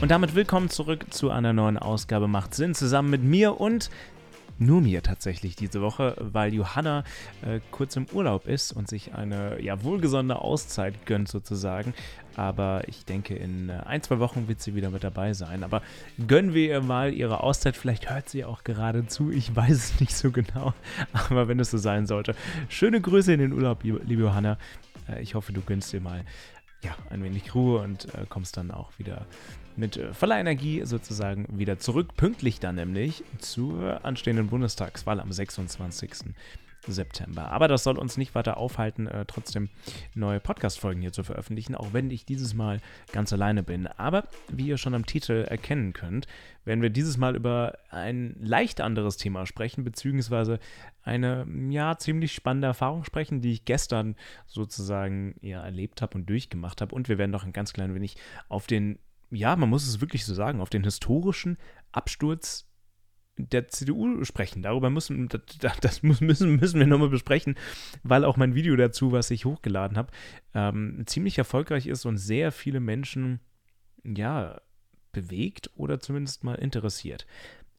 Und damit willkommen zurück zu einer neuen Ausgabe Macht Sinn zusammen mit mir und nur mir tatsächlich diese Woche, weil Johanna äh, kurz im Urlaub ist und sich eine ja wohlgesonnene Auszeit gönnt sozusagen. Aber ich denke, in äh, ein, zwei Wochen wird sie wieder mit dabei sein. Aber gönnen wir ihr mal ihre Auszeit. Vielleicht hört sie auch gerade zu. Ich weiß es nicht so genau. Aber wenn es so sein sollte, schöne Grüße in den Urlaub, liebe Johanna. Äh, ich hoffe, du gönnst dir mal ja, ein wenig Ruhe und äh, kommst dann auch wieder mit äh, voller Energie sozusagen wieder zurück. Pünktlich dann nämlich zur anstehenden Bundestagswahl am 26. September. Aber das soll uns nicht weiter aufhalten, äh, trotzdem neue Podcast-Folgen hier zu veröffentlichen, auch wenn ich dieses Mal ganz alleine bin. Aber wie ihr schon am Titel erkennen könnt, werden wir dieses Mal über ein leicht anderes Thema sprechen, beziehungsweise eine ja ziemlich spannende Erfahrung sprechen, die ich gestern sozusagen ja erlebt habe und durchgemacht habe. Und wir werden noch ein ganz klein wenig auf den ja, man muss es wirklich so sagen, auf den historischen Absturz der CDU sprechen. Darüber müssen, das, müssen, müssen wir nochmal besprechen, weil auch mein Video dazu, was ich hochgeladen habe, ähm, ziemlich erfolgreich ist und sehr viele Menschen, ja, bewegt oder zumindest mal interessiert.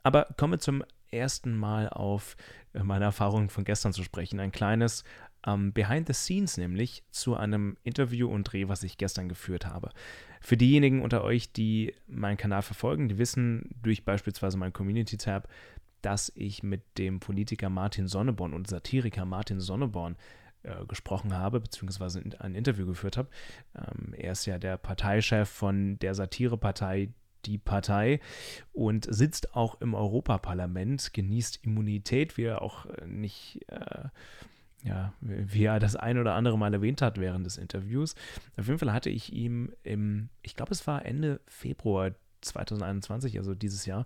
Aber kommen wir zum ersten Mal auf äh, meine Erfahrungen von gestern zu sprechen. Ein kleines ähm, Behind the Scenes nämlich zu einem Interview und Dreh, was ich gestern geführt habe. Für diejenigen unter euch, die meinen Kanal verfolgen, die wissen durch beispielsweise meinen Community-Tab, dass ich mit dem Politiker Martin Sonneborn und Satiriker Martin Sonneborn äh, gesprochen habe, beziehungsweise ein Interview geführt habe. Ähm, er ist ja der Parteichef von der Satirepartei Die Partei und sitzt auch im Europaparlament, genießt Immunität, wie er auch äh, nicht äh, ja, wie er das ein oder andere Mal erwähnt hat während des Interviews. Auf jeden Fall hatte ich ihm im, ich glaube, es war Ende Februar 2021, also dieses Jahr,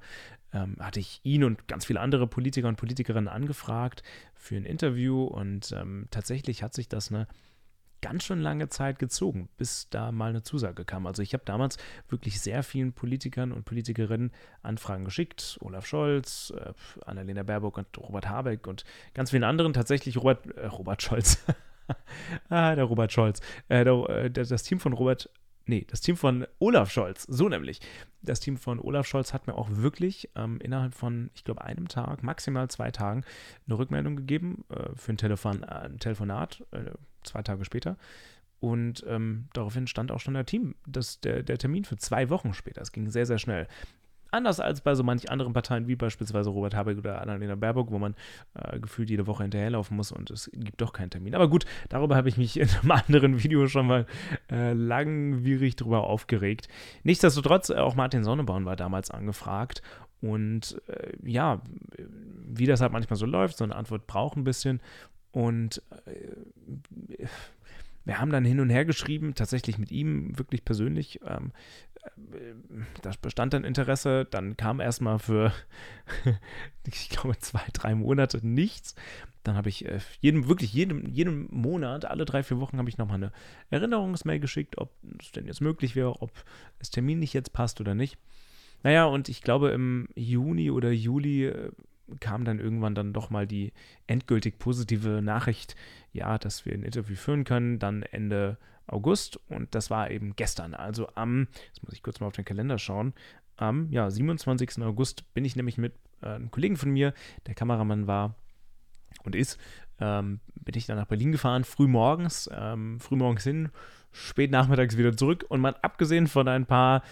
ähm, hatte ich ihn und ganz viele andere Politiker und Politikerinnen angefragt für ein Interview und ähm, tatsächlich hat sich das eine ganz schön lange Zeit gezogen, bis da mal eine Zusage kam. Also ich habe damals wirklich sehr vielen Politikern und Politikerinnen Anfragen geschickt. Olaf Scholz, äh, Annalena Baerbock und Robert Habeck und ganz vielen anderen. Tatsächlich Robert, äh, Robert Scholz. ah, der Robert Scholz. Äh, der, äh, das Team von Robert nee, das Team von Olaf Scholz, so nämlich. Das Team von Olaf Scholz hat mir auch wirklich ähm, innerhalb von, ich glaube, einem Tag, maximal zwei Tagen eine Rückmeldung gegeben äh, für ein, Telefon, äh, ein Telefonat. Äh, zwei Tage später. Und ähm, daraufhin stand auch schon der Team, das, der, der Termin für zwei Wochen später. Es ging sehr, sehr schnell. Anders als bei so manchen anderen Parteien, wie beispielsweise Robert Habeck oder Annalena Baerbock, wo man äh, gefühlt jede Woche hinterherlaufen muss und es gibt doch keinen Termin. Aber gut, darüber habe ich mich in einem anderen Video schon mal äh, langwierig drüber aufgeregt. Nichtsdestotrotz, auch Martin Sonneborn war damals angefragt und äh, ja, wie das halt manchmal so läuft, so eine Antwort braucht ein bisschen. Und äh, wir haben dann hin und her geschrieben, tatsächlich mit ihm, wirklich persönlich. Ähm, da bestand dann Interesse. Dann kam erstmal für, ich glaube, zwei, drei Monate nichts. Dann habe ich äh, jedem, wirklich jedem, jedem Monat, alle drei, vier Wochen, habe ich nochmal eine Erinnerungsmail geschickt, ob es denn jetzt möglich wäre, ob das Termin nicht jetzt passt oder nicht. Naja, und ich glaube, im Juni oder Juli äh, kam dann irgendwann dann doch mal die endgültig positive Nachricht, ja, dass wir ein Interview führen können, dann Ende August und das war eben gestern. Also am, jetzt muss ich kurz mal auf den Kalender schauen, am ja, 27. August bin ich nämlich mit äh, einem Kollegen von mir, der Kameramann war und ist, ähm, bin ich dann nach Berlin gefahren, früh morgens, ähm, früh morgens hin, spät nachmittags wieder zurück und mal abgesehen von ein paar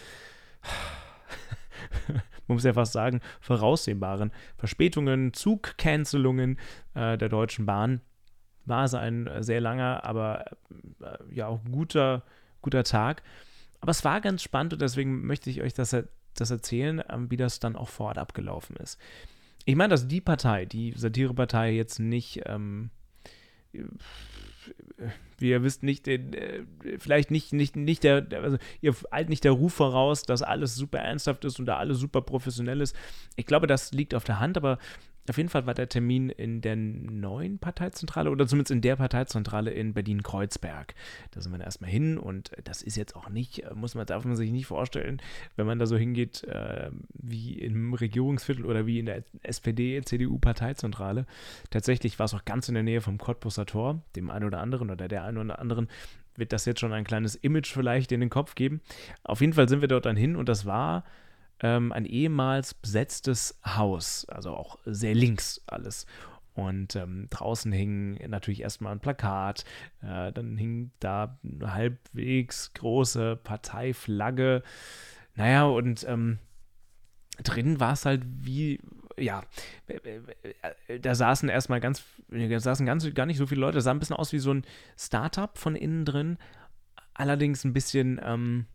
man muss ja fast sagen, voraussehbaren Verspätungen, Zugcancelungen äh, der Deutschen Bahn war es ein sehr langer, aber äh, ja auch guter, guter Tag. Aber es war ganz spannend und deswegen möchte ich euch das, das erzählen, äh, wie das dann auch vor Ort abgelaufen ist. Ich meine, dass die Partei, die Satirepartei, jetzt nicht ähm, wie ihr wisst, nicht, äh, vielleicht nicht, nicht, nicht der, also ihr eilt nicht der Ruf voraus, dass alles super ernsthaft ist und da alles super professionell ist. Ich glaube, das liegt auf der Hand, aber auf jeden Fall war der Termin in der neuen Parteizentrale oder zumindest in der Parteizentrale in Berlin-Kreuzberg. Da sind wir erstmal hin und das ist jetzt auch nicht, muss man, darf man sich nicht vorstellen, wenn man da so hingeht äh, wie im Regierungsviertel oder wie in der SPD-CDU-Parteizentrale. Tatsächlich war es auch ganz in der Nähe vom Cottbusser Tor, dem einen oder anderen oder der einen oder anderen wird das jetzt schon ein kleines Image vielleicht in den Kopf geben. Auf jeden Fall sind wir dort dann hin und das war ähm, ein ehemals besetztes Haus, also auch sehr links alles. Und ähm, draußen hing natürlich erstmal ein Plakat, äh, dann hing da eine halbwegs große Parteiflagge. Naja, und ähm, drin war es halt wie, ja, da saßen erstmal ganz, da saßen ganz, gar nicht so viele Leute, das sah ein bisschen aus wie so ein Startup von innen drin, allerdings ein bisschen, ähm,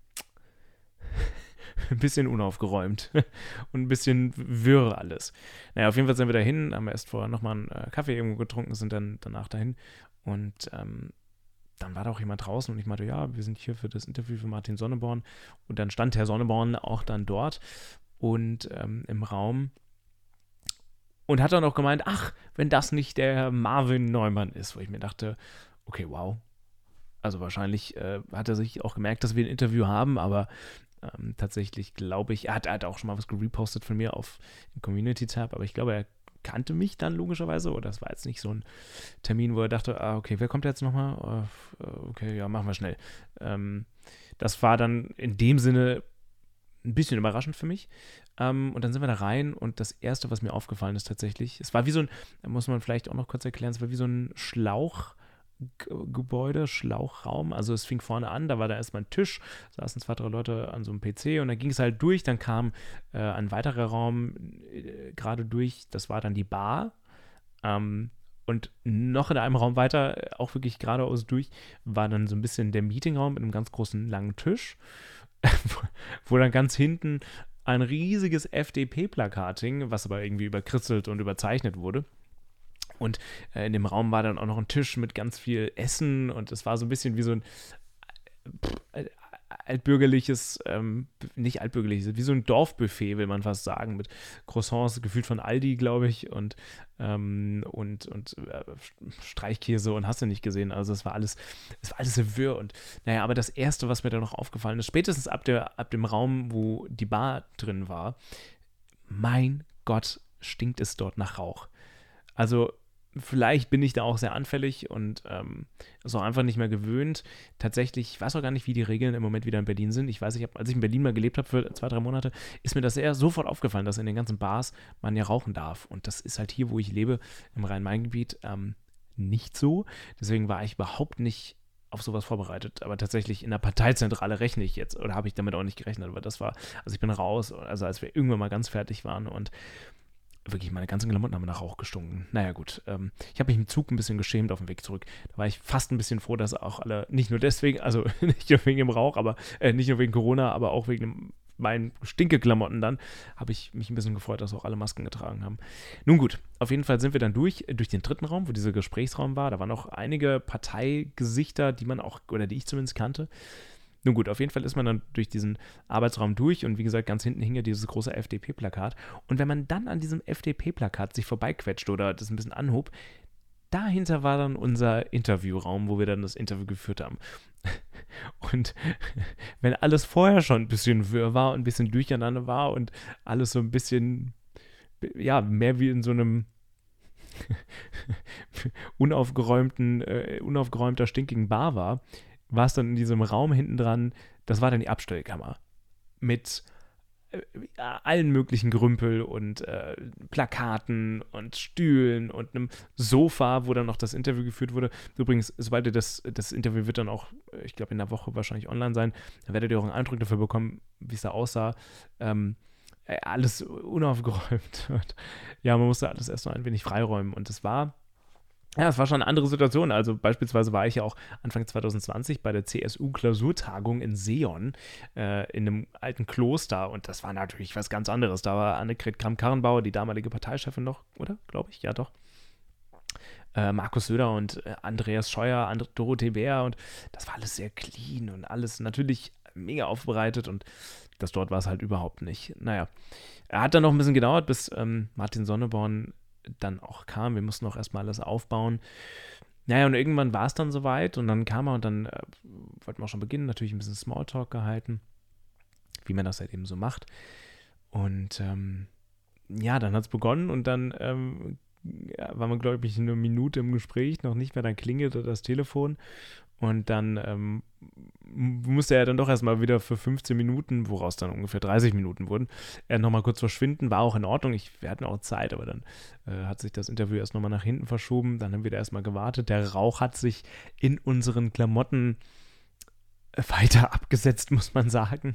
ein bisschen unaufgeräumt und ein bisschen wirr alles. Naja, auf jeden Fall sind wir dahin, haben erst vorher nochmal einen äh, Kaffee irgendwo getrunken, sind dann danach dahin und ähm, dann war da auch jemand draußen und ich meinte, ja, wir sind hier für das Interview für Martin Sonneborn und dann stand Herr Sonneborn auch dann dort und ähm, im Raum und hat dann auch gemeint, ach, wenn das nicht der Marvin Neumann ist, wo ich mir dachte, okay, wow. Also wahrscheinlich äh, hat er sich auch gemerkt, dass wir ein Interview haben, aber ähm, tatsächlich glaube ich, er hat, er hat, auch schon mal was gerepostet von mir auf den Community-Tab, aber ich glaube, er kannte mich dann logischerweise oder das war jetzt nicht so ein Termin, wo er dachte, ah, okay, wer kommt jetzt nochmal? Uh, okay, ja, machen wir schnell. Ähm, das war dann in dem Sinne ein bisschen überraschend für mich. Ähm, und dann sind wir da rein und das Erste, was mir aufgefallen ist tatsächlich, es war wie so ein, muss man vielleicht auch noch kurz erklären, es war wie so ein Schlauch. Gebäude, Schlauchraum. Also es fing vorne an, da war da erstmal ein Tisch, saßen zwei, drei Leute an so einem PC und dann ging es halt durch, dann kam äh, ein weiterer Raum äh, gerade durch, das war dann die Bar. Ähm, und noch in einem Raum weiter, auch wirklich geradeaus durch, war dann so ein bisschen der Meetingraum mit einem ganz großen langen Tisch, wo dann ganz hinten ein riesiges FDP-Plakat hing, was aber irgendwie überkritzelt und überzeichnet wurde. Und äh, in dem Raum war dann auch noch ein Tisch mit ganz viel Essen und es war so ein bisschen wie so ein äh, altbürgerliches, ähm, nicht altbürgerliches, wie so ein Dorfbuffet, will man fast sagen, mit Croissants, gefühlt von Aldi, glaube ich, und, ähm, und, und äh, Streichkäse und hast du nicht gesehen. Also es war alles, es war alles wirr. Und naja, aber das Erste, was mir da noch aufgefallen ist, spätestens ab, der, ab dem Raum, wo die Bar drin war, mein Gott, stinkt es dort nach Rauch. Also vielleicht bin ich da auch sehr anfällig und ähm, so einfach nicht mehr gewöhnt. Tatsächlich, ich weiß auch gar nicht, wie die Regeln im Moment wieder in Berlin sind. Ich weiß, ich hab, als ich in Berlin mal gelebt habe für zwei, drei Monate, ist mir das eher sofort aufgefallen, dass in den ganzen Bars man ja rauchen darf. Und das ist halt hier, wo ich lebe, im Rhein-Main-Gebiet, ähm, nicht so. Deswegen war ich überhaupt nicht auf sowas vorbereitet. Aber tatsächlich in der Parteizentrale rechne ich jetzt oder habe ich damit auch nicht gerechnet. Aber das war, also ich bin raus, also als wir irgendwann mal ganz fertig waren und wirklich meine ganzen Klamotten haben nach Rauch gestunken. Naja, gut. Ähm, ich habe mich im Zug ein bisschen geschämt auf dem Weg zurück. Da war ich fast ein bisschen froh, dass auch alle, nicht nur deswegen, also nicht nur wegen dem Rauch, aber äh, nicht nur wegen Corona, aber auch wegen meinen Stinkeklamotten dann, habe ich mich ein bisschen gefreut, dass auch alle Masken getragen haben. Nun gut, auf jeden Fall sind wir dann durch, durch den dritten Raum, wo dieser Gesprächsraum war. Da waren noch einige Parteigesichter, die man auch, oder die ich zumindest kannte. Nun gut, auf jeden Fall ist man dann durch diesen Arbeitsraum durch und wie gesagt, ganz hinten hing ja dieses große FDP-Plakat. Und wenn man dann an diesem FDP-Plakat sich vorbeiquetscht oder das ein bisschen anhob, dahinter war dann unser Interviewraum, wo wir dann das Interview geführt haben. Und wenn alles vorher schon ein bisschen wirr war und ein bisschen durcheinander war und alles so ein bisschen, ja, mehr wie in so einem unaufgeräumten, äh, unaufgeräumter, stinkigen Bar war, war es dann in diesem Raum hinten dran, das war dann die Abstellkammer. Mit äh, allen möglichen Grümpel und äh, Plakaten und Stühlen und einem Sofa, wo dann noch das Interview geführt wurde. Übrigens, sobald ihr das, das Interview wird dann auch, ich glaube, in der Woche wahrscheinlich online sein, da werdet ihr auch einen Eindruck dafür bekommen, wie es da aussah. Ähm, äh, alles unaufgeräumt. Ja, man musste alles erst noch ein wenig freiräumen. Und es war ja, es war schon eine andere Situation. Also beispielsweise war ich ja auch Anfang 2020 bei der CSU-Klausurtagung in Seon, äh, in einem alten Kloster. Und das war natürlich was ganz anderes. Da war Annegret Kramp-Karrenbauer, die damalige Parteichefin noch, oder? Glaube ich, ja doch. Äh, Markus Söder und äh, Andreas Scheuer, And Dorothee Bär und das war alles sehr clean und alles natürlich mega aufbereitet und das dort war es halt überhaupt nicht. Naja, er hat dann noch ein bisschen gedauert, bis ähm, Martin Sonneborn dann auch kam. Wir mussten auch erstmal alles aufbauen. Naja, und irgendwann war es dann soweit und dann kam er und dann äh, wollten wir auch schon beginnen, natürlich ein bisschen Smalltalk gehalten, wie man das halt eben so macht. Und ähm, ja, dann hat es begonnen und dann ähm, ja, war man, glaube ich, eine Minute im Gespräch, noch nicht mehr, dann klingelte das Telefon Und dann ähm, musste er dann doch erstmal wieder für 15 Minuten, woraus dann ungefähr 30 Minuten wurden, er nochmal kurz verschwinden. War auch in Ordnung. Ich, wir hatten auch Zeit, aber dann äh, hat sich das Interview erst nochmal nach hinten verschoben. Dann haben wir da erstmal gewartet. Der Rauch hat sich in unseren Klamotten weiter abgesetzt, muss man sagen.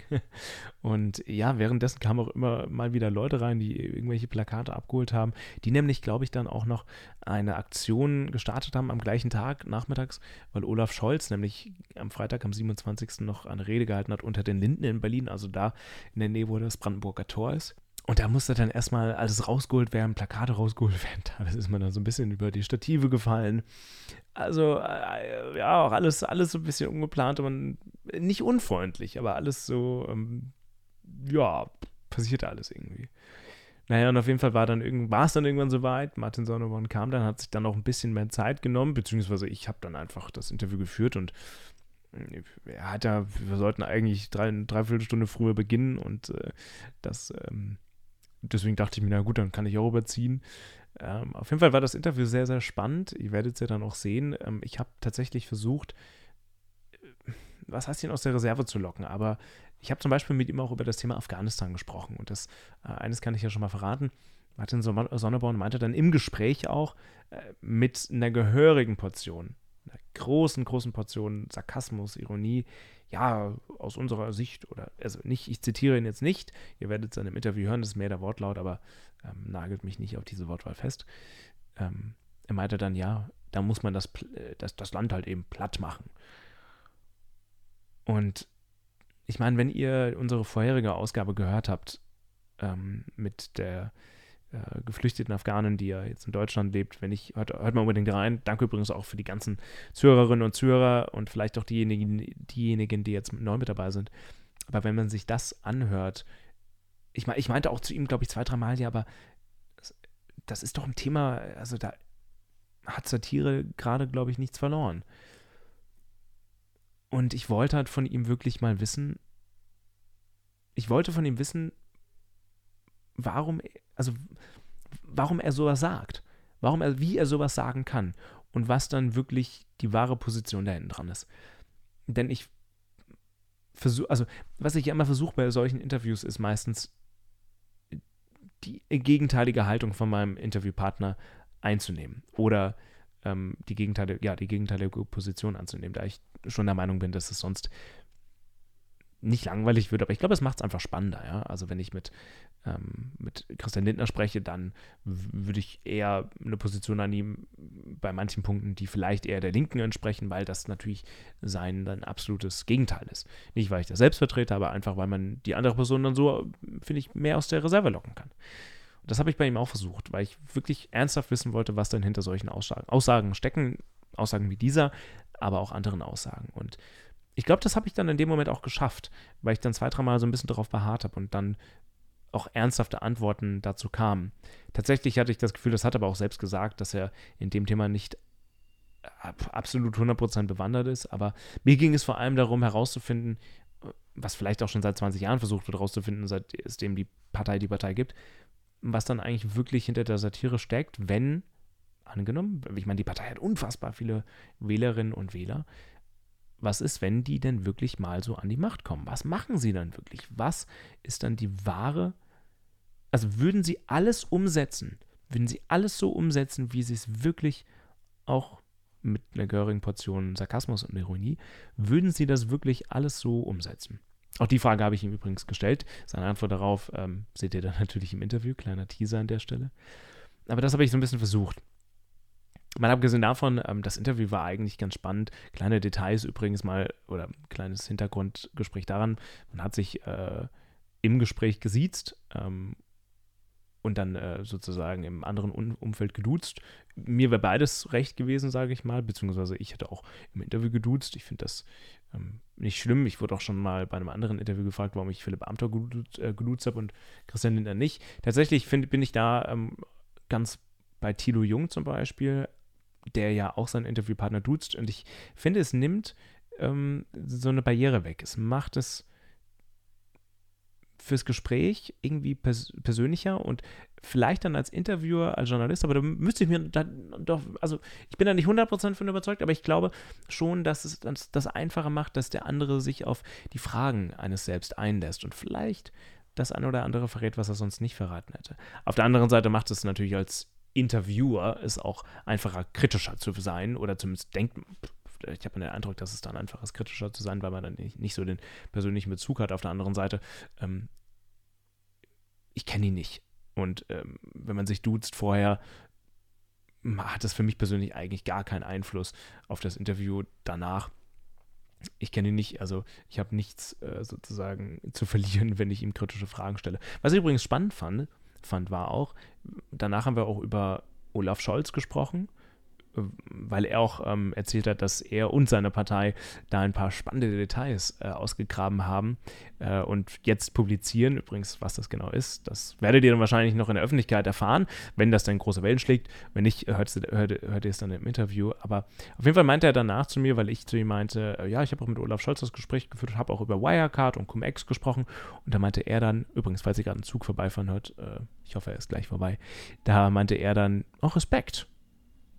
Und ja, währenddessen kamen auch immer mal wieder Leute rein, die irgendwelche Plakate abgeholt haben, die nämlich, glaube ich, dann auch noch eine Aktion gestartet haben am gleichen Tag, nachmittags, weil Olaf Scholz nämlich am Freitag, am 27. noch eine Rede gehalten hat unter den Linden in Berlin, also da in der Nähe, wo das Brandenburger Tor ist. Und da musste dann erstmal alles rausgeholt werden, Plakate rausgeholt werden. Da ist man dann so ein bisschen über die Stative gefallen. Also, äh, ja, auch alles, alles so ein bisschen ungeplant, aber nicht unfreundlich, aber alles so, ähm, ja, passierte alles irgendwie. Naja, und auf jeden Fall war dann irgend, war es dann irgendwann soweit. Martin Sonneborn kam dann, hat sich dann auch ein bisschen mehr Zeit genommen, beziehungsweise ich habe dann einfach das Interview geführt und äh, er hat ja, wir sollten eigentlich drei, dreiviertel Stunde früher beginnen und äh, das, ähm, deswegen dachte ich mir, na gut, dann kann ich auch überziehen. Ähm, auf jeden Fall war das Interview sehr, sehr spannend. Ihr werdet es ja dann auch sehen. Ähm, ich habe tatsächlich versucht, was heißt ihn aus der Reserve zu locken, aber ich habe zum Beispiel mit ihm auch über das Thema Afghanistan gesprochen und das äh, eines kann ich ja schon mal verraten. Martin Sonneborn meinte dann im Gespräch auch äh, mit einer gehörigen Portion, einer großen, großen Portion Sarkasmus, Ironie, ja, aus unserer Sicht, oder also nicht, ich zitiere ihn jetzt nicht, ihr werdet es dann im Interview hören, das ist mehr der Wortlaut, aber ähm, nagelt mich nicht auf diese Wortwahl fest. Ähm, er meinte dann, ja, da muss man das, äh, das, das Land halt eben platt machen. Und ich meine, wenn ihr unsere vorherige Ausgabe gehört habt ähm, mit der äh, geflüchteten Afghanen, die ja jetzt in Deutschland lebt, wenn ich, hört, hört mal unbedingt rein. Danke übrigens auch für die ganzen Zuhörerinnen und Zuhörer und vielleicht auch diejenigen, diejenigen, die jetzt neu mit dabei sind. Aber wenn man sich das anhört, ich, mein, ich meinte auch zu ihm, glaube ich, zwei, drei Mal, ja, aber das ist doch ein Thema, also da hat Satire gerade, glaube ich, nichts verloren. Und ich wollte halt von ihm wirklich mal wissen, ich wollte von ihm wissen, warum, also, warum er sowas sagt. Warum er, wie er sowas sagen kann. Und was dann wirklich die wahre Position da hinten dran ist. Denn ich versuche, also, was ich immer versuche bei solchen Interviews ist meistens die gegenteilige Haltung von meinem Interviewpartner einzunehmen. Oder ähm, die, gegenteilige, ja, die gegenteilige Position anzunehmen, da ich schon der Meinung bin, dass es sonst nicht langweilig wird, aber ich glaube, es macht es einfach spannender, ja. Also wenn ich mit, ähm, mit Christian Lindner spreche, dann würde ich eher eine Position annehmen bei manchen Punkten, die vielleicht eher der Linken entsprechen, weil das natürlich sein dann absolutes Gegenteil ist. Nicht, weil ich das selbst vertrete, aber einfach, weil man die andere Person dann so, finde ich, mehr aus der Reserve locken kann. Das habe ich bei ihm auch versucht, weil ich wirklich ernsthaft wissen wollte, was dann hinter solchen Aussagen, Aussagen stecken, Aussagen wie dieser, aber auch anderen Aussagen. Und ich glaube, das habe ich dann in dem Moment auch geschafft, weil ich dann zwei, dreimal so ein bisschen darauf beharrt habe und dann auch ernsthafte Antworten dazu kamen. Tatsächlich hatte ich das Gefühl, das hat aber auch selbst gesagt, dass er in dem Thema nicht absolut 100% bewandert ist, aber mir ging es vor allem darum herauszufinden, was vielleicht auch schon seit 20 Jahren versucht wird herauszufinden, seitdem die Partei die Partei gibt, was dann eigentlich wirklich hinter der Satire steckt, wenn, angenommen, ich meine, die Partei hat unfassbar viele Wählerinnen und Wähler, was ist, wenn die denn wirklich mal so an die Macht kommen? Was machen sie dann wirklich? Was ist dann die wahre, also würden sie alles umsetzen, würden sie alles so umsetzen, wie sie es wirklich auch mit einer gehörigen Portion Sarkasmus und Ironie, würden sie das wirklich alles so umsetzen? Auch die Frage habe ich ihm übrigens gestellt. Seine Antwort darauf ähm, seht ihr dann natürlich im Interview, kleiner Teaser an der Stelle. Aber das habe ich so ein bisschen versucht. Mal abgesehen davon, ähm, das Interview war eigentlich ganz spannend. Kleine Details übrigens mal, oder kleines Hintergrundgespräch daran. Man hat sich äh, im Gespräch gesiezt ähm, und dann äh, sozusagen im anderen um Umfeld geduzt. Mir wäre beides recht gewesen, sage ich mal, beziehungsweise ich hätte auch im Interview geduzt. Ich finde das ähm, nicht schlimm. Ich wurde auch schon mal bei einem anderen Interview gefragt, warum ich Philipp Amthor geduzt, äh, geduzt habe und Christian Lindner nicht. Tatsächlich find, bin ich da ähm, ganz bei Thilo Jung zum Beispiel der ja auch seinen Interviewpartner duzt. Und ich finde, es nimmt ähm, so eine Barriere weg. Es macht es fürs Gespräch irgendwie pers persönlicher und vielleicht dann als Interviewer, als Journalist, aber da müsste ich mir dann doch, also ich bin da nicht 100% von überzeugt, aber ich glaube schon, dass es das, das einfacher macht, dass der andere sich auf die Fragen eines selbst einlässt und vielleicht das eine oder andere verrät, was er sonst nicht verraten hätte. Auf der anderen Seite macht es natürlich als Interviewer es auch einfacher, kritischer zu sein oder zumindest denkt, ich habe den Eindruck, dass es dann einfach ist, kritischer zu sein, weil man dann nicht, nicht so den persönlichen Bezug hat. Auf der anderen Seite, ähm, ich kenne ihn nicht. Und ähm, wenn man sich duzt vorher, hat das für mich persönlich eigentlich gar keinen Einfluss auf das Interview danach. Ich kenne ihn nicht, also ich habe nichts äh, sozusagen zu verlieren, wenn ich ihm kritische Fragen stelle. Was ich übrigens spannend fand, fand war auch, danach haben wir auch über Olaf Scholz gesprochen weil er auch ähm, erzählt hat, dass er und seine Partei da ein paar spannende Details äh, ausgegraben haben äh, und jetzt publizieren. Übrigens, was das genau ist, das werdet ihr dann wahrscheinlich noch in der Öffentlichkeit erfahren, wenn das dann große Wellen schlägt. Wenn nicht, hört, hört, hört ihr es dann im Interview. Aber auf jeden Fall meinte er danach zu mir, weil ich zu ihm meinte, äh, ja, ich habe auch mit Olaf Scholz das Gespräch geführt, habe auch über Wirecard und Cum-Ex gesprochen. Und da meinte er dann, übrigens, falls ihr gerade einen Zug vorbeifahren hört, äh, ich hoffe, er ist gleich vorbei, da meinte er dann, auch oh, Respekt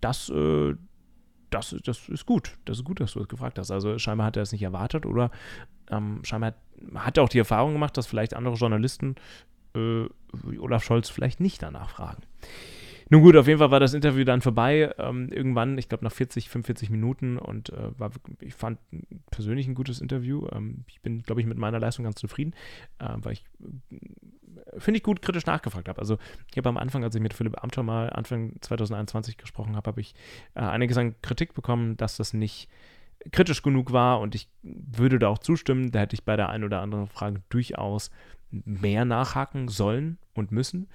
das, äh, das, das ist gut. Das ist gut, dass du das gefragt hast. Also scheinbar hat er es nicht erwartet oder ähm, scheinbar hat er auch die Erfahrung gemacht, dass vielleicht andere Journalisten äh, wie Olaf Scholz vielleicht nicht danach fragen. Nun gut, auf jeden Fall war das Interview dann vorbei. Ähm, irgendwann, ich glaube nach 40, 45 Minuten und äh, war, ich fand persönlich ein gutes Interview. Ähm, ich bin, glaube ich, mit meiner Leistung ganz zufrieden, äh, weil ich finde ich gut, kritisch nachgefragt habe. Also ich habe am Anfang, als ich mit Philipp Amthor mal Anfang 2021 gesprochen habe, habe ich äh, einiges an Kritik bekommen, dass das nicht kritisch genug war und ich würde da auch zustimmen. Da hätte ich bei der einen oder anderen Frage durchaus mehr nachhaken sollen und müssen.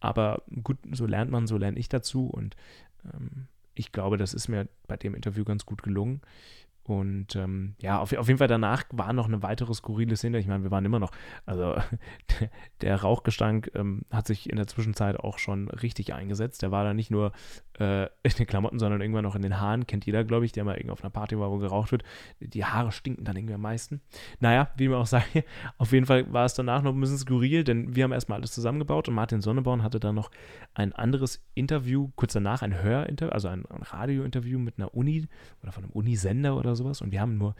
Aber gut, so lernt man, so lerne ich dazu und ähm, ich glaube, das ist mir bei dem Interview ganz gut gelungen. Und ähm, ja, auf, auf, jeden Fall danach war noch eine weitere skurrile Szene. Ich meine, wir waren immer noch, also der, Rauchgestank ähm, hat sich in der Zwischenzeit auch schon richtig eingesetzt. Der war da nicht nur äh, in den Klamotten, sondern irgendwann noch in den Haaren. Kennt jeder, glaube ich, der mal irgendwo auf einer Party war, wo geraucht wird. Die Haare stinken dann irgendwie am meisten. Naja, wie man auch sage, auf jeden Fall war es danach noch ein bisschen skurril, denn wir haben erstmal alles zusammengebaut und Martin Sonneborn hatte dann noch ein anderes Interview, kurz danach ein Hörinterview, also ein, ein Radiointerview mit einer Uni oder von einem Unisender oder sowas und wir haben nur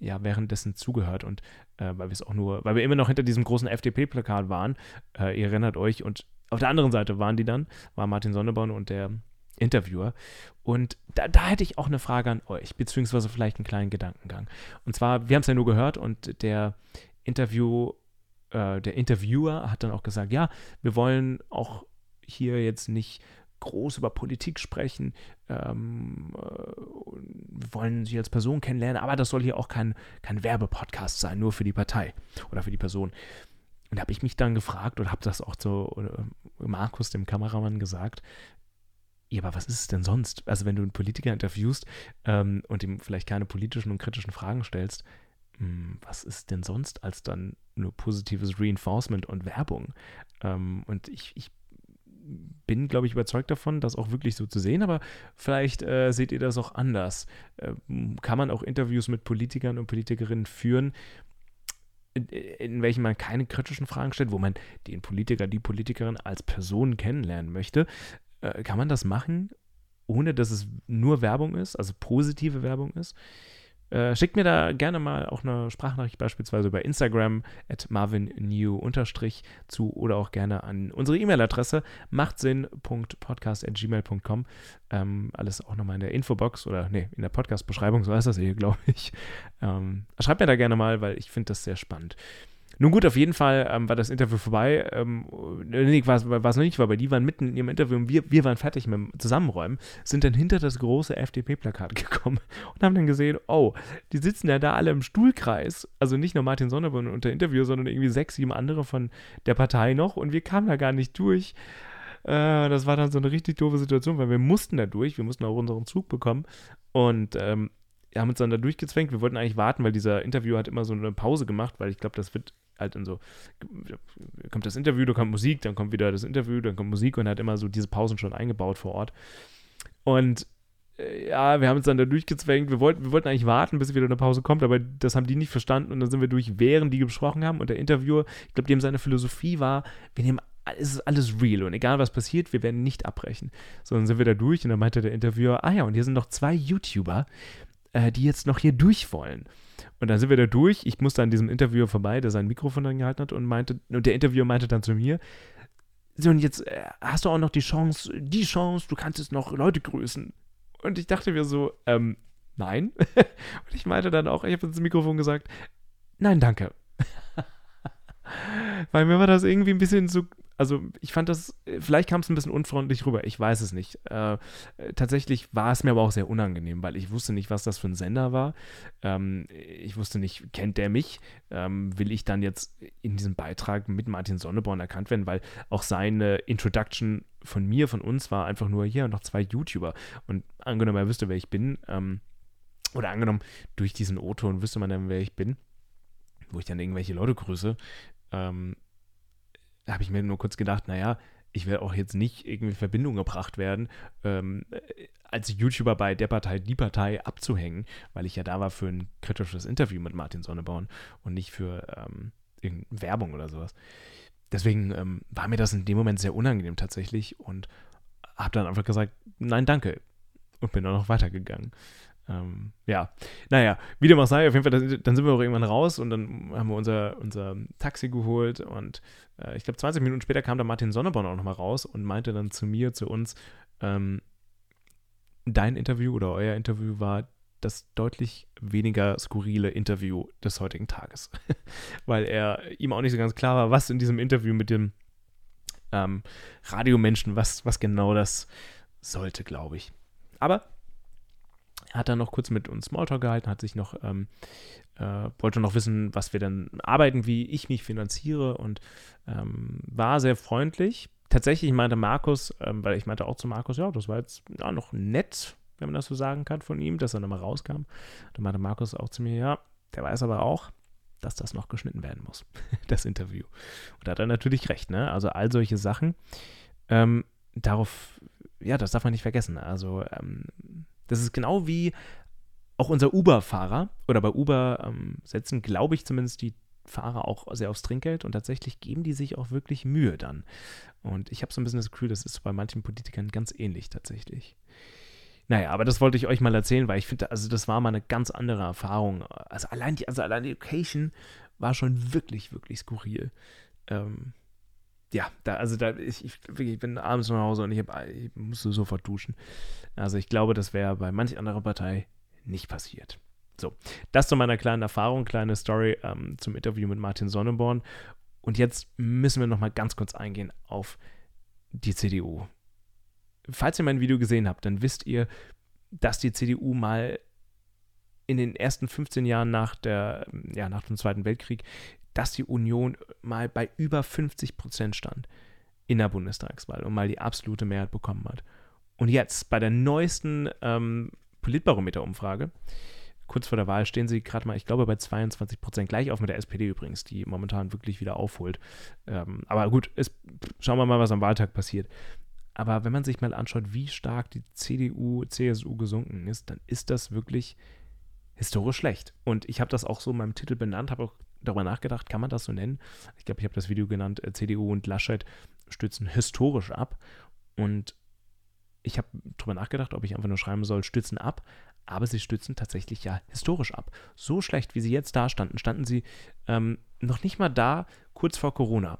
ja, währenddessen zugehört und äh, weil wir es auch nur, weil wir immer noch hinter diesem großen FDP-Plakat waren, äh, ihr erinnert euch und auf der anderen Seite waren die dann, war Martin Sonneborn und der Interviewer. Und da, da, hätte ich auch eine Frage an euch, beziehungsweise vielleicht einen kleinen Gedankengang. Und zwar, wir haben es ja nur gehört und der Interview, äh, der Interviewer hat dann auch gesagt, ja, wir wollen auch hier jetzt nicht groß über Politik sprechen. Ähm, äh, wir wollen sie als Person kennenlernen, aber das soll hier auch kein, kein Werbepodcast sein, nur für die Partei oder für die Person. Und da habe ich mich dann gefragt und habe das auch zu äh, Markus, dem Kameramann, gesagt, ja, aber was ist es denn sonst? Also wenn du einen Politiker interviewst ähm, und ihm vielleicht keine politischen und kritischen Fragen stellst, mh, hm, was ist denn sonst als dann nur positives Reinforcement und Werbung? Ähm, und ich, ich bin, glaube ich, überzeugt davon, das auch wirklich so zu sehen, aber vielleicht äh, seht ihr das auch anders. Äh, kann man auch Interviews mit Politikern und Politikerinnen führen, in, in welchen man keine kritischen Fragen stellt, wo man den Politiker, die Politikerin als Person kennenlernen möchte, äh, kann man das machen, ohne dass es nur Werbung ist, also positive Werbung ist? Äh, schickt mir da gerne mal auch eine Sprachnachricht beispielsweise über Instagram at marvinnew zu oder auch gerne an unsere E-Mail-Adresse machtsinn.podcast.gmail.com. Ähm, alles auch nochmal in der Infobox oder nee, in der Podcast-Beschreibung, so heißt das hier, glaube ich. Ähm, schreibt mir da gerne mal, weil ich finde das sehr spannend. Nun gut, auf jeden Fall ähm, war das Interview vorbei. Ähm, nee, war es noch nicht weil die waren mitten in ihrem Interview und wir, wir waren fertig mit dem Zusammenräumen, sind dann hinter das große FDP-Plakat gekommen und haben dann gesehen, oh, die sitzen ja da alle im Stuhlkreis. Also nicht nur Martin Sonneborn unter Interview, sondern irgendwie sechs, sieben andere von der Partei noch und wir kamen da gar nicht durch. Äh, das war dann so eine richtig doofe Situation, weil wir mussten da durch, wir mussten auch unseren Zug bekommen und ähm, haben uns dann da durchgezwängt. Wir wollten eigentlich warten, weil dieser Interview hat immer so eine Pause gemacht, weil ich glaube, das wird halt dann so, kommt das Interview, dann kommt Musik, dann kommt wieder das Interview, dann kommt Musik und hat immer so diese Pausen schon eingebaut vor Ort. Und äh, ja, wir haben uns dann da durchgezwängt. Wir wollten, wir wollten eigentlich warten, bis wieder eine Pause kommt, aber das haben die nicht verstanden und dann sind wir durch, während die gesprochen haben. Und der Interviewer, ich glaube, dem seine Philosophie war, wir nehmen es alles real und egal was passiert, wir werden nicht abbrechen. So, dann sind wir da durch und dann meinte der Interviewer, ah ja, und hier sind noch zwei YouTuber, äh, die jetzt noch hier durch wollen. Und dann sind wir da durch. Ich musste an diesem Interviewer vorbei, der sein Mikrofon dann gehalten hat und meinte, und der Interviewer meinte dann zu mir, so und jetzt äh, hast du auch noch die Chance, die Chance, du kannst jetzt noch Leute grüßen. Und ich dachte mir so, ähm, nein. und ich meinte dann auch, ich habe ins Mikrofon gesagt, nein, danke. Weil mir war das irgendwie ein bisschen so also ich fand das, vielleicht kam es ein bisschen unfreundlich rüber, ich weiß es nicht. Äh, tatsächlich war es mir aber auch sehr unangenehm, weil ich wusste nicht, was das für ein Sender war. Ähm, ich wusste nicht, kennt der mich? Ähm, will ich dann jetzt in diesem Beitrag mit Martin Sonneborn erkannt werden, weil auch seine Introduction von mir, von uns war einfach nur hier noch zwei YouTuber. Und angenommen, er wüsste, wer ich bin, ähm, oder angenommen, durch diesen O-Ton wüsste man dann, wer ich bin, wo ich dann irgendwelche Leute grüße, ähm, habe ich mir nur kurz gedacht, naja, ich werde auch jetzt nicht irgendwie in Verbindung gebracht werden, ähm, als YouTuber bei der Partei, die Partei abzuhängen, weil ich ja da war für ein kritisches Interview mit Martin Sonneborn und nicht für ähm, irgendeine Werbung oder sowas. Deswegen ähm, war mir das in dem Moment sehr unangenehm tatsächlich und habe dann einfach gesagt, nein, danke und bin dann noch weitergegangen. Ähm, ja, naja, wie dem auch sei, auf jeden Fall, dann sind wir auch irgendwann raus und dann haben wir unser, unser Taxi geholt und äh, ich glaube 20 Minuten später kam dann Martin Sonneborn auch nochmal raus und meinte dann zu mir, zu uns, ähm, dein Interview oder euer Interview war das deutlich weniger skurrile Interview des heutigen Tages. Weil er ihm auch nicht so ganz klar war, was in diesem Interview mit dem ähm, Radiomenschen, was, was genau das sollte, glaube ich. Aber hat dann noch kurz mit uns Smalltalk gehalten, hat sich noch, ähm, äh, wollte noch wissen, was wir dann arbeiten, wie ich mich finanziere und ähm, war sehr freundlich. Tatsächlich meinte Markus, ähm, weil ich meinte auch zu Markus, ja, das war jetzt ja, noch nett, wenn man das so sagen kann von ihm, dass er nochmal rauskam. Da meinte Markus auch zu mir, ja, der weiß aber auch, dass das noch geschnitten werden muss, das Interview. Und da hat er natürlich recht, ne? Also all solche Sachen. Ähm, darauf, ja, das darf man nicht vergessen. Also ähm, das ist genau wie auch unser Uber-Fahrer oder bei Uber ähm, setzen, glaube ich zumindest, die Fahrer auch sehr aufs Trinkgeld und tatsächlich geben die sich auch wirklich Mühe dann. Und ich habe so ein bisschen das Gefühl, das ist bei manchen Politikern ganz ähnlich tatsächlich. Naja, aber das wollte ich euch mal erzählen, weil ich finde, also das war mal eine ganz andere Erfahrung. Also allein die, also allein die Location war schon wirklich, wirklich skurril. Ähm, ja, da, also da, ich, ich, bin abends nach Hause und ich, hab, ich musste sofort duschen. Also ich glaube, das wäre bei manch anderer Partei nicht passiert. So, das zu meiner kleinen Erfahrung, kleine Story ähm, zum Interview mit Martin Sonneborn. Und jetzt müssen wir nochmal ganz kurz eingehen auf die CDU. Falls ihr mein Video gesehen habt, dann wisst ihr, dass die CDU mal in den ersten 15 Jahren nach, der, ja, nach dem Zweiten Weltkrieg dass die Union mal bei über 50 Prozent stand in der Bundestagswahl und mal die absolute Mehrheit bekommen hat. Und jetzt bei der neuesten ähm, Politbarometer-Umfrage, kurz vor der Wahl, stehen sie gerade mal, ich glaube, bei 22 Prozent, gleich auf mit der SPD übrigens, die momentan wirklich wieder aufholt. Ähm, aber gut, ist, schauen wir mal, was am Wahltag passiert. Aber wenn man sich mal anschaut, wie stark die CDU, CSU gesunken ist, dann ist das wirklich historisch schlecht. Und ich habe das auch so in meinem Titel benannt, habe auch darüber nachgedacht, kann man das so nennen? Ich glaube, ich habe das Video genannt, äh, CDU und Laschet stützen historisch ab. Und ich habe darüber nachgedacht, ob ich einfach nur schreiben soll, stützen ab. Aber sie stützen tatsächlich ja historisch ab. So schlecht, wie sie jetzt da standen, standen sie ähm, noch nicht mal da, kurz vor Corona.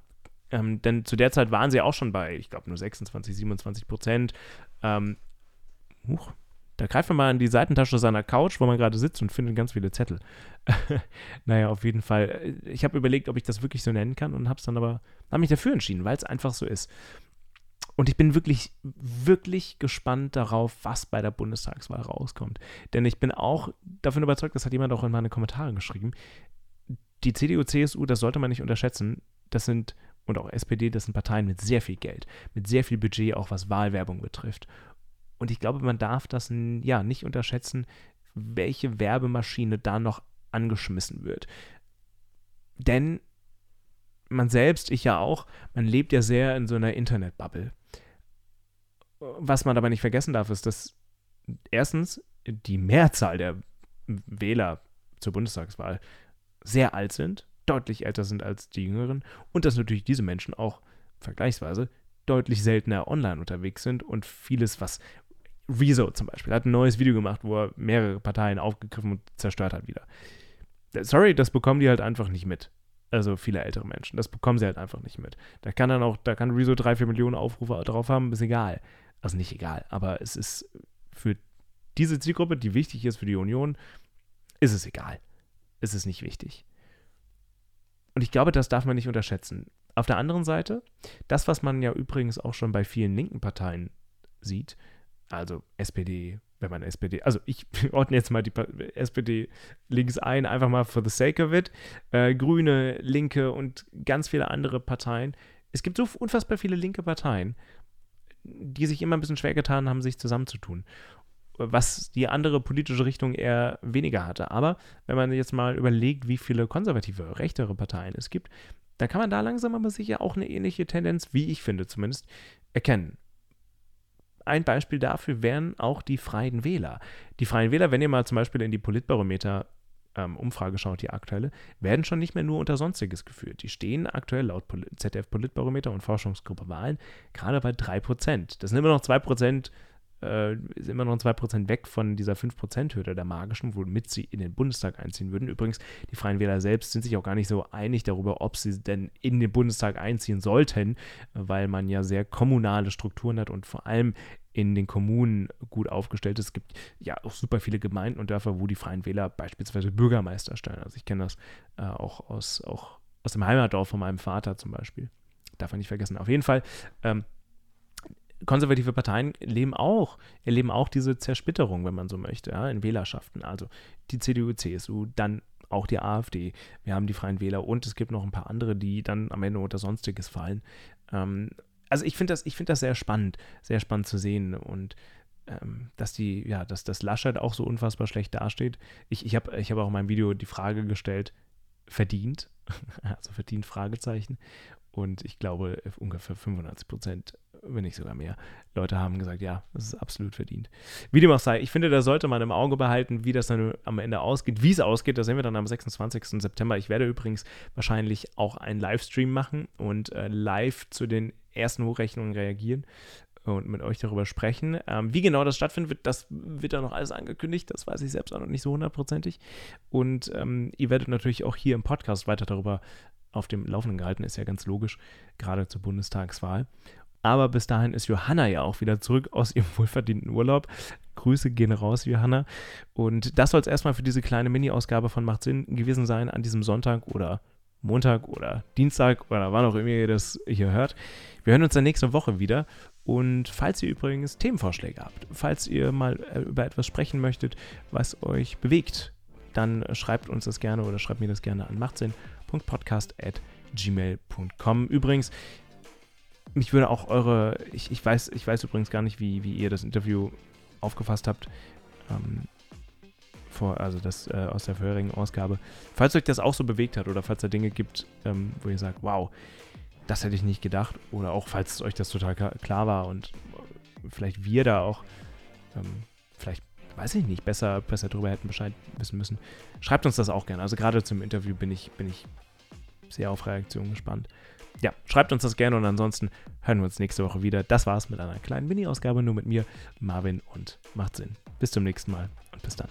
Ähm, denn zu der Zeit waren sie auch schon bei, ich glaube, nur 26, 27 Prozent. Ähm, huch, da greift man mal in die Seitentasche seiner Couch, wo man gerade sitzt und findet ganz viele Zettel. naja, auf jeden Fall. Ich habe überlegt, ob ich das wirklich so nennen kann und habe es dann aber, habe mich dafür entschieden, weil es einfach so ist. Und ich bin wirklich, wirklich gespannt darauf, was bei der Bundestagswahl rauskommt. Denn ich bin auch davon überzeugt, das hat jemand auch in meine Kommentare geschrieben, die CDU, CSU, das sollte man nicht unterschätzen. Das sind, und auch SPD, das sind Parteien mit sehr viel Geld, mit sehr viel Budget, auch was Wahlwerbung betrifft. Und ich glaube, man darf das ja nicht unterschätzen, welche Werbemaschine da noch angeschmissen wird. Denn man selbst, ich ja auch, man lebt ja sehr in so einer Internetbubble. Was man aber nicht vergessen darf, ist, dass erstens die Mehrzahl der Wähler zur Bundestagswahl sehr alt sind, deutlich älter sind als die Jüngeren und dass natürlich diese Menschen auch vergleichsweise deutlich seltener online unterwegs sind und vieles, was Rezo zum Beispiel hat ein neues Video gemacht, wo er mehrere Parteien aufgegriffen und zerstört hat wieder. Sorry, das bekommen die halt einfach nicht mit. Also viele ältere Menschen. Das bekommen sie halt einfach nicht mit. Da kann dann auch, da kann Rezo drei, vier Millionen Aufrufe drauf haben, ist egal. Also nicht egal, aber es ist für diese Zielgruppe, die wichtig ist für die Union, ist es egal. Es ist nicht wichtig. Und ich glaube, das darf man nicht unterschätzen. Auf der anderen Seite, das, was man ja übrigens auch schon bei vielen linken Parteien sieht, also SPD, wenn man SPD, also ich ordne jetzt mal die SPD links ein, einfach mal for the sake of it, äh, Grüne, Linke und ganz viele andere Parteien. Es gibt so unfassbar viele linke Parteien, die sich immer ein bisschen schwer getan haben, sich zusammenzutun was die andere politische Richtung eher weniger hatte. Aber wenn man jetzt mal überlegt, wie viele konservative, rechtere Parteien es gibt, dann kann man da langsam aber sicher auch eine ähnliche Tendenz, wie ich finde zumindest, erkennen. Ein Beispiel dafür wären auch die Freien Wähler. Die Freien Wähler, wenn ihr mal zum Beispiel in die Politbarometer ähm, Umfrage schaut, die aktuelle, werden schon nicht mehr nur unter Sonstiges geführt. Die stehen aktuell laut ZDF Politbarometer und Forschungsgruppe Wahlen gerade bei 3%. Das sind immer noch 2% äh, ist immer noch 2% weg von dieser 5%-Hürde der magischen, womit sie in den Bundestag einziehen würden. Übrigens, die Freien Wähler selbst sind sich auch gar nicht so einig darüber, ob sie denn in den Bundestag einziehen sollten, weil man ja sehr kommunale Strukturen hat und vor allem in den Kommunen gut aufgestellt ist. Es gibt ja auch super viele Gemeinden und Dörfer, wo die Freien Wähler beispielsweise Bürgermeister stellen. Also ich kenne das äh, auch, aus, auch aus dem Heimatdorf von meinem Vater zum Beispiel. Darf man nicht vergessen. Auf jeden Fall ähm, konservative Parteien leben auch, erleben auch diese Zersplitterung, wenn man so möchte, ja, in Wählerschaften. Also die CDU, CSU, dann auch die AfD, wir haben die Freien Wähler und es gibt noch ein paar andere, die dann am Ende unter Sonstiges fallen. Ähm, also ich finde das, find das sehr spannend, sehr spannend zu sehen und ähm, dass die, ja, dass das Laschet auch so unfassbar schlecht dasteht. Ich, ich habe ich hab auch in meinem Video die Frage gestellt, verdient, also verdient Fragezeichen. Und ich glaube, ungefähr 95 Prozent wenn nicht sogar mehr, Leute haben gesagt, ja, das ist absolut verdient. Wie dem auch sei, ich finde, da sollte man im Auge behalten, wie das dann am Ende ausgeht. Wie es ausgeht, das sehen wir dann am 26. September. Ich werde übrigens wahrscheinlich auch einen Livestream machen und äh, live zu den ersten Hochrechnungen reagieren und mit euch darüber sprechen. Ähm, wie genau das stattfinden wird, das wird dann noch alles angekündigt. Das weiß ich selbst auch noch nicht so hundertprozentig. Und ähm, ihr werdet natürlich auch hier im Podcast weiter darüber auf dem Laufenden gehalten, ist ja ganz logisch, gerade zur Bundestagswahl. Aber bis dahin ist Johanna ja auch wieder zurück aus ihrem wohlverdienten Urlaub. Grüße gehen raus, Johanna. Und das soll es erstmal für diese kleine Mini-Ausgabe von Macht Sinn gewesen sein an diesem Sonntag oder Montag oder Dienstag oder wann auch immer ihr das hier hört. Wir hören uns dann nächste Woche wieder. Und falls ihr übrigens Themenvorschläge habt, falls ihr mal äh, über etwas sprechen möchtet, was euch bewegt, dann schreibt uns das gerne oder schreibt mir das gerne an machtsinn.podcast.gmail.com. Übrigens, mich würde auch eure, ich, ich, weiß, ich weiß übrigens gar nicht, wie, wie ihr das Interview aufgefasst habt, ähm, vor, also das äh, aus der vorherigen Ausgabe. Falls euch das auch so bewegt hat oder falls da Dinge gibt, ähm, wo ihr sagt, wow, das hätte ich nicht gedacht, oder auch falls euch das total klar war und vielleicht wir da auch, ähm, vielleicht, weiß ich nicht, besser, besser darüber hätten Bescheid wissen müssen, schreibt uns das auch gerne. Also gerade zum Interview bin ich, bin ich sehr auf Reaktionen gespannt ja, schreibt uns das gerne und ansonsten hören wir uns nächste Woche wieder. Das war's mit einer kleinen Mini-Ausgabe, nur mit mir, Marvin und macht Sinn. Bis zum nächsten Mal und bis dann.